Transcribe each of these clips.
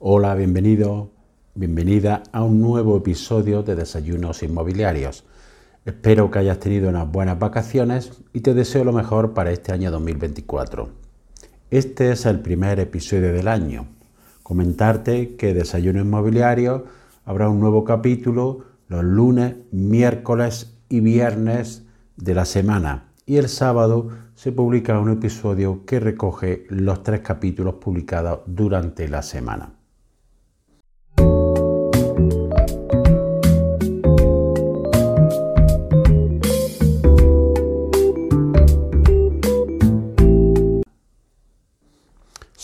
Hola, bienvenido, bienvenida a un nuevo episodio de Desayunos Inmobiliarios. Espero que hayas tenido unas buenas vacaciones y te deseo lo mejor para este año 2024. Este es el primer episodio del año. Comentarte que Desayuno Inmobiliario habrá un nuevo capítulo los lunes, miércoles y viernes de la semana y el sábado se publica un episodio que recoge los tres capítulos publicados durante la semana.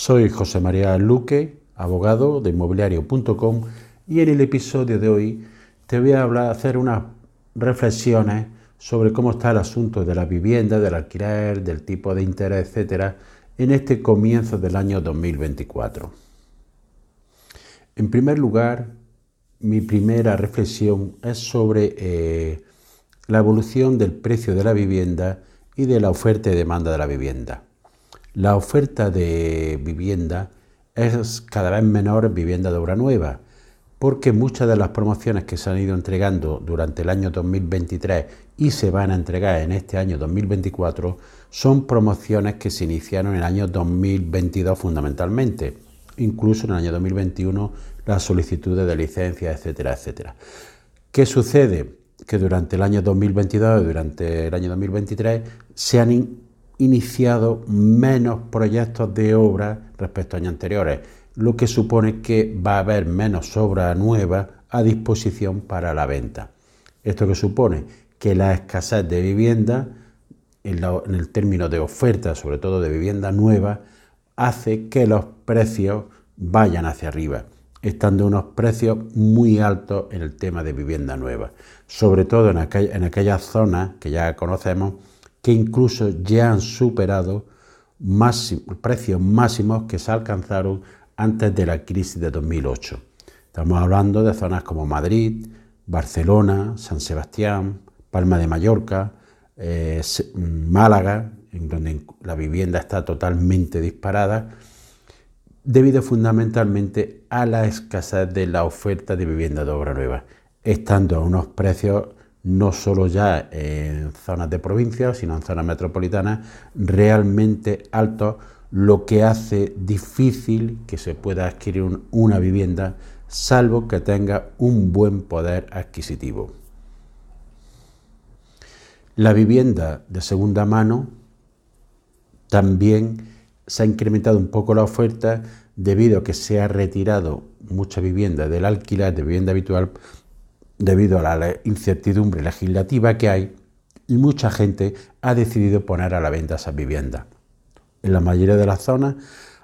Soy José María Luque, abogado de inmobiliario.com y en el episodio de hoy te voy a hablar, hacer unas reflexiones sobre cómo está el asunto de la vivienda, del alquiler, del tipo de interés, etcétera, en este comienzo del año 2024. En primer lugar, mi primera reflexión es sobre eh, la evolución del precio de la vivienda y de la oferta y demanda de la vivienda. La oferta de vivienda es cada vez menor en vivienda de obra nueva porque muchas de las promociones que se han ido entregando durante el año 2023 y se van a entregar en este año 2024 son promociones que se iniciaron en el año 2022 fundamentalmente, incluso en el año 2021 las solicitudes de licencias, etcétera, etcétera. ¿Qué sucede? Que durante el año 2022 y durante el año 2023 se han iniciado menos proyectos de obra respecto a años anteriores lo que supone que va a haber menos obra nueva a disposición para la venta. Esto que supone que la escasez de vivienda, en, el término de oferta, sobre todo de vivienda nueva, hace que los precios vayan hacia arriba, estando unos precios muy altos en el tema de vivienda nueva, sobre todo en, en aquellas zonas que ya conocemos que incluso ya han superado precios máximos que se alcanzaron antes de la crisis de 2008. Estamos hablando de zonas como Madrid, Barcelona, San Sebastián, Palma de Mallorca, eh, Málaga, en donde la vivienda está totalmente disparada, debido fundamentalmente a la escasez de la oferta de vivienda de obra nueva, estando a unos precios no solo ya en zonas de provincia, sino en zonas metropolitanas, realmente altos lo que hace difícil que se pueda adquirir una vivienda salvo que tenga un buen poder adquisitivo. La vivienda de segunda mano también se ha incrementado un poco la oferta debido a que se ha retirado mucha vivienda del alquiler de vivienda habitual debido a la incertidumbre legislativa que hay y mucha gente ha decidido poner a la venta esas viviendas. En la mayoría de las zonas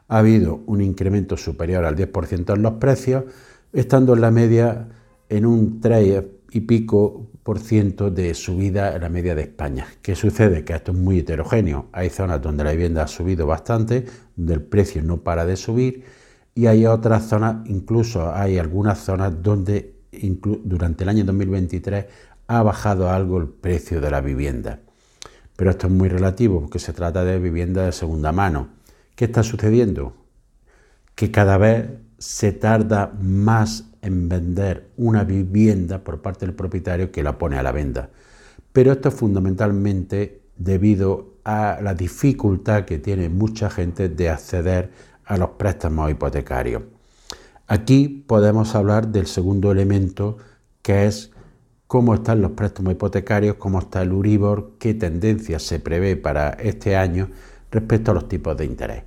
ha habido un incremento superior al 10% en los precios, estando en la media en un 3 y pico por ciento de subida en la media de España. ¿Qué sucede? Que esto es muy heterogéneo. Hay zonas donde la vivienda ha subido bastante, donde el precio no para de subir, y hay otras zonas, incluso hay algunas zonas donde durante el año 2023 ha bajado algo el precio de la vivienda. Pero esto es muy relativo porque se trata de vivienda de segunda mano. ¿Qué está sucediendo? Que cada vez se tarda más en vender una vivienda por parte del propietario que la pone a la venta. Pero esto es fundamentalmente debido a la dificultad que tiene mucha gente de acceder a los préstamos hipotecarios. Aquí podemos hablar del segundo elemento que es cómo están los préstamos hipotecarios, cómo está el Uribor, qué tendencia se prevé para este año respecto a los tipos de interés.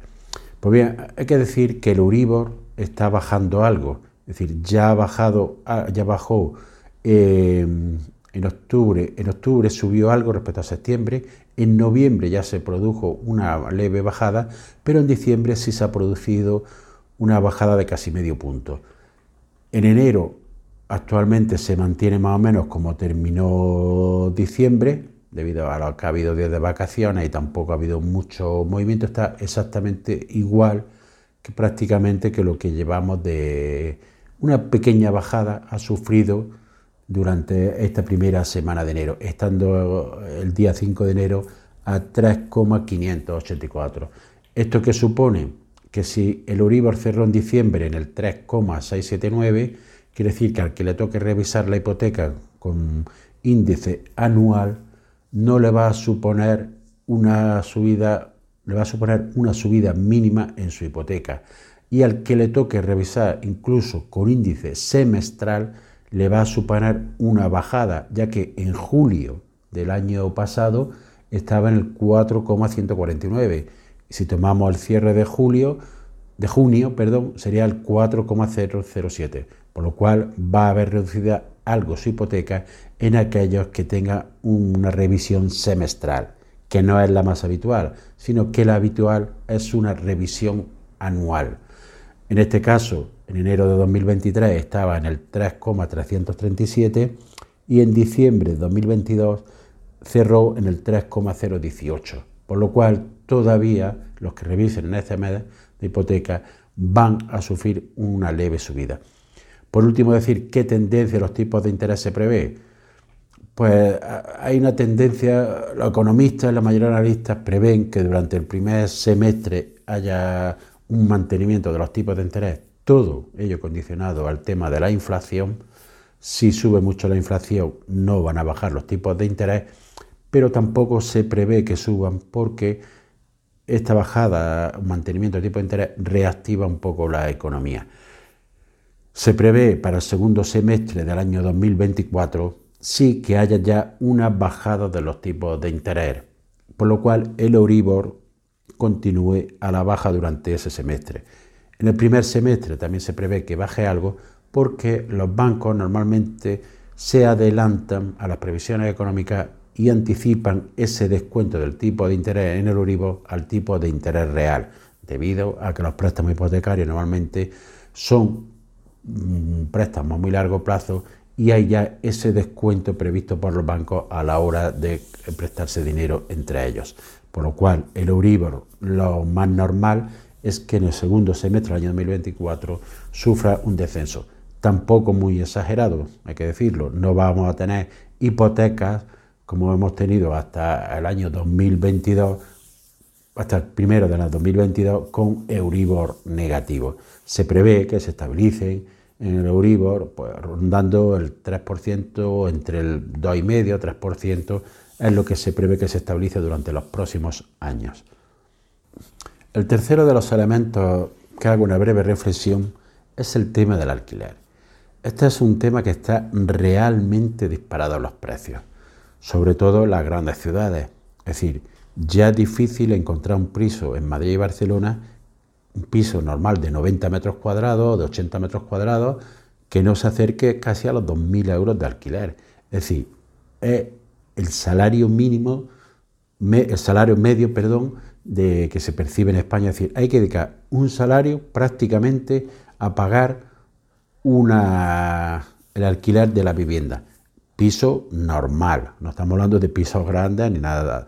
Pues bien, hay que decir que el Uribor está bajando algo, es decir, ya ha bajado, ah, ya bajó eh, en octubre, en octubre subió algo respecto a septiembre, en noviembre ya se produjo una leve bajada, pero en diciembre sí se ha producido una bajada de casi medio punto. En enero Actualmente se mantiene más o menos como terminó diciembre, debido a lo que ha habido días de vacaciones y tampoco ha habido mucho movimiento, está exactamente igual que prácticamente que lo que llevamos de una pequeña bajada ha sufrido durante esta primera semana de enero, estando el día 5 de enero a 3,584. ¿Esto qué supone? Que si el Euribor cerró en diciembre en el 3,679, quiere decir que al que le toque revisar la hipoteca con índice anual, no le va a suponer una subida, le va a suponer una subida mínima en su hipoteca. Y al que le toque revisar incluso con índice semestral, le va a suponer una bajada, ya que en julio del año pasado estaba en el 4,149. Si tomamos el cierre de julio, de junio, perdón, sería el 4,007, por lo cual va a haber reducida algo su hipoteca en aquellos que tengan una revisión semestral, que no es la más habitual, sino que la habitual es una revisión anual. En este caso, en enero de 2023 estaba en el 3,337 y en diciembre de 2022 cerró en el 3,018, por lo cual todavía los que revisen en este mes de hipoteca van a sufrir una leve subida. Por último, decir qué tendencia los tipos de interés se prevé. Pues hay una tendencia, los economistas, la mayoría de analistas prevén que durante el primer semestre haya un mantenimiento de los tipos de interés, todo ello condicionado al tema de la inflación. Si sube mucho la inflación, no van a bajar los tipos de interés pero tampoco se prevé que suban porque esta bajada, mantenimiento de tipo de interés, reactiva un poco la economía. Se prevé para el segundo semestre del año 2024 sí que haya ya una bajada de los tipos de interés, por lo cual el Euribor continúe a la baja durante ese semestre. En el primer semestre también se prevé que baje algo porque los bancos normalmente se adelantan a las previsiones económicas y anticipan ese descuento del tipo de interés en el Euribor al tipo de interés real, debido a que los préstamos hipotecarios normalmente son mm, préstamos a muy largo plazo y hay ya ese descuento previsto por los bancos a la hora de prestarse dinero entre ellos. Por lo cual, el Euribor, lo más normal es que en el segundo semestre del año 2024 sufra un descenso. Tampoco muy exagerado, hay que decirlo, no vamos a tener hipotecas como hemos tenido hasta el año 2022, hasta el primero de 2022, con Euribor negativo. Se prevé que se estabilice en el Euribor, pues, rondando el 3%, entre el 2,5% 3%, es lo que se prevé que se estabilice durante los próximos años. El tercero de los elementos que hago una breve reflexión es el tema del alquiler. Este es un tema que está realmente disparado en los precios sobre todo en las grandes ciudades. Es decir, ya es difícil encontrar un piso en Madrid y Barcelona, un piso normal de 90 metros cuadrados, de 80 metros cuadrados, que no se acerque casi a los 2.000 euros de alquiler. Es decir, es el salario mínimo, el salario medio, perdón, de que se percibe en España. Es decir, hay que dedicar un salario prácticamente a pagar una, el alquiler de la vivienda piso normal, no estamos hablando de pisos grandes ni nada.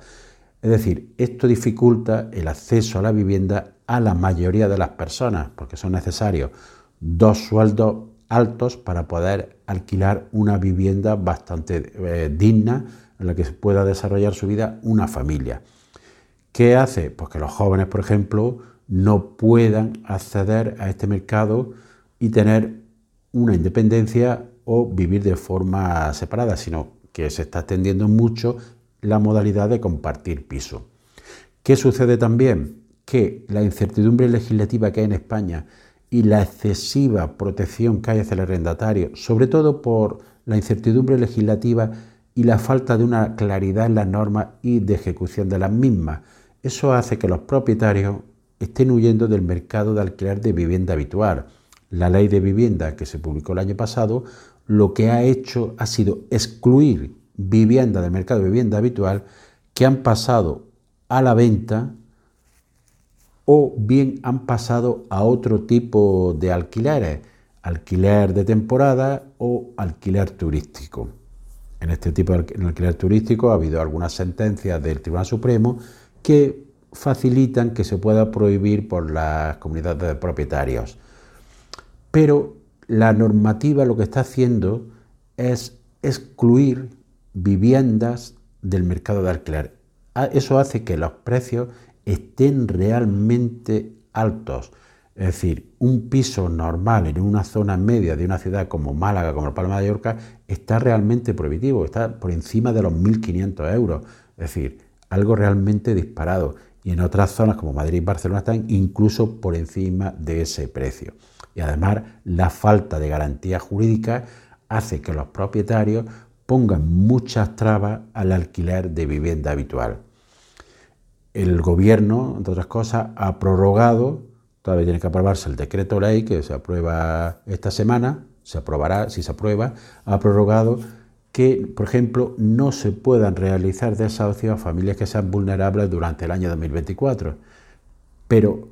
Es decir, esto dificulta el acceso a la vivienda a la mayoría de las personas, porque son necesarios dos sueldos altos para poder alquilar una vivienda bastante eh, digna en la que pueda desarrollar su vida una familia. ¿Qué hace? Pues que los jóvenes, por ejemplo, no puedan acceder a este mercado y tener una independencia o vivir de forma separada, sino que se está extendiendo mucho la modalidad de compartir piso. ¿Qué sucede también? Que la incertidumbre legislativa que hay en España y la excesiva protección que hay hacia el arrendatario, sobre todo por la incertidumbre legislativa y la falta de una claridad en las normas y de ejecución de las mismas, eso hace que los propietarios estén huyendo del mercado de alquiler de vivienda habitual. La ley de vivienda que se publicó el año pasado lo que ha hecho ha sido excluir vivienda del mercado de vivienda habitual que han pasado a la venta o bien han pasado a otro tipo de alquileres, alquiler de temporada o alquiler turístico. En este tipo de alquiler turístico ha habido algunas sentencias del Tribunal Supremo que facilitan que se pueda prohibir por las comunidades de propietarios. Pero la normativa lo que está haciendo es excluir viviendas del mercado de alquiler. Ah, eso hace que los precios estén realmente altos. Es decir, un piso normal en una zona media de una ciudad como Málaga, como Palma de Mallorca, está realmente prohibitivo, está por encima de los 1.500 euros. Es decir, algo realmente disparado. Y en otras zonas como Madrid y Barcelona están incluso por encima de ese precio. Y además la falta de garantía jurídica hace que los propietarios pongan muchas trabas al alquiler de vivienda habitual. El gobierno, entre otras cosas, ha prorrogado, todavía tiene que aprobarse el decreto ley que se aprueba esta semana, se aprobará si se aprueba, ha prorrogado que, por ejemplo, no se puedan realizar desahucios a familias que sean vulnerables durante el año 2024. Pero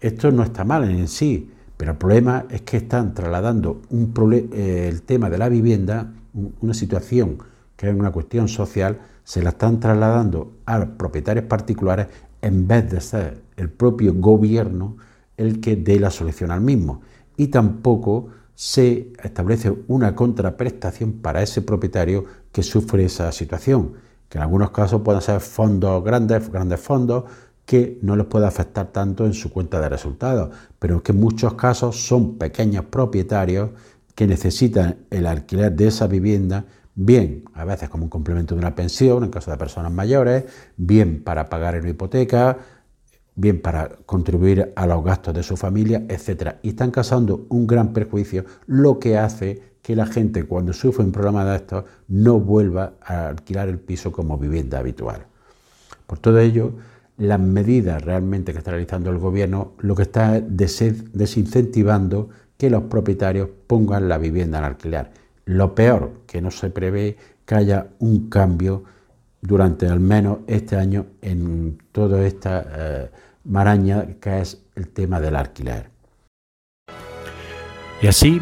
esto no está mal en sí, pero el problema es que están trasladando un eh, el tema de la vivienda, una situación que es una cuestión social, se la están trasladando a propietarios particulares en vez de ser el propio gobierno el que dé la solución al mismo. Y tampoco se establece una contraprestación para ese propietario que sufre esa situación, que en algunos casos pueden ser fondos grandes, grandes fondos, que no les puede afectar tanto en su cuenta de resultados, pero que en muchos casos son pequeños propietarios que necesitan el alquiler de esa vivienda, bien a veces como un complemento de una pensión en caso de personas mayores, bien para pagar una hipoteca, bien para contribuir a los gastos de su familia, etc. Y están causando un gran perjuicio, lo que hace que la gente cuando sufre un problema de estos no vuelva a alquilar el piso como vivienda habitual. Por todo ello, las medidas realmente que está realizando el gobierno lo que está es desincentivando que los propietarios pongan la vivienda en alquiler. Lo peor, que no se prevé que haya un cambio durante al menos este año en toda esta eh, maraña que es el tema del alquiler. Y así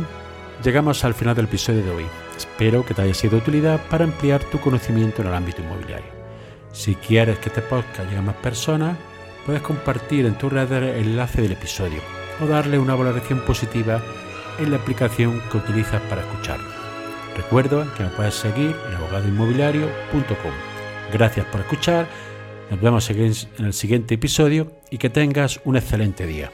llegamos al final del episodio de hoy. Espero que te haya sido de utilidad para ampliar tu conocimiento en el ámbito inmobiliario. Si quieres que este podcast llegue a más personas, puedes compartir en tu red el enlace del episodio o darle una valoración positiva en la aplicación que utilizas para escucharlo. Recuerda que me puedes seguir en abogadoinmobiliario.com. Gracias por escuchar, nos vemos en el siguiente episodio y que tengas un excelente día.